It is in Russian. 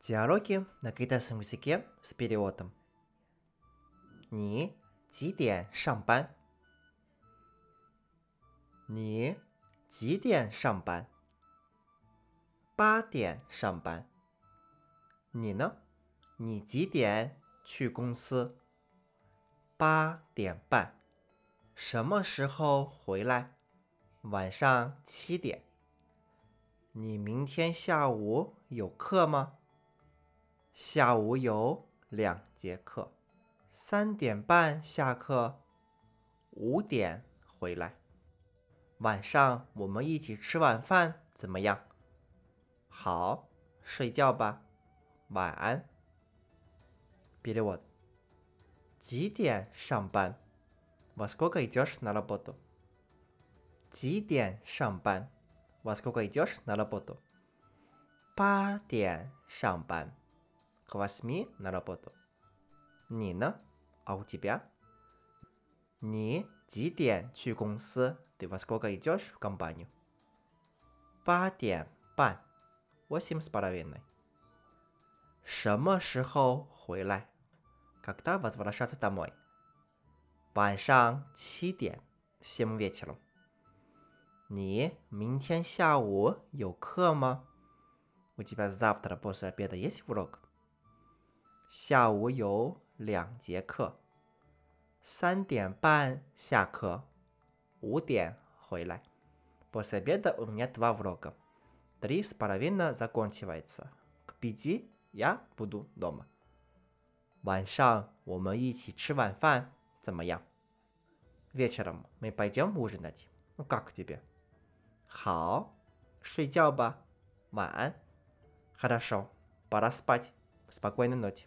Диалоги на китайском языке с переводом. 你几点上班？你几点上班？八点上班。你呢？你几点去公司？八点半。什么时候回来？晚上七点。你明天下午有课吗？ 下午有两节课，三点半下课，五点回来。晚上我们一起吃晚饭怎么样？好，睡觉吧，晚安。Перевод. 几点上班？Во сколько идешь на работу？几点上班？Во сколько идешь на работу？八点上班。 к восьми на работу. 你呢？А у тебя? 你几点去公司？Ты во сколько идешь в компанию? 八点半。Восемь с половиной. 什么时候回来？Когда возвращаться домой? 晚上七点。Семь вечером. 你明天下午有课吗？У тебя завтра после обеда есть урок? 下午有两节课，三点半下课，五点回来。После обеда у меня два урока. Три с половиной заканчивается. К пяти я буду дома. 晚上我们一起吃晚饭，怎么样？Вечером мы пойдем ужинать. Ну как тебе? 好，睡觉吧，晚安。Хорошо, пора спать. Спокойной ночи.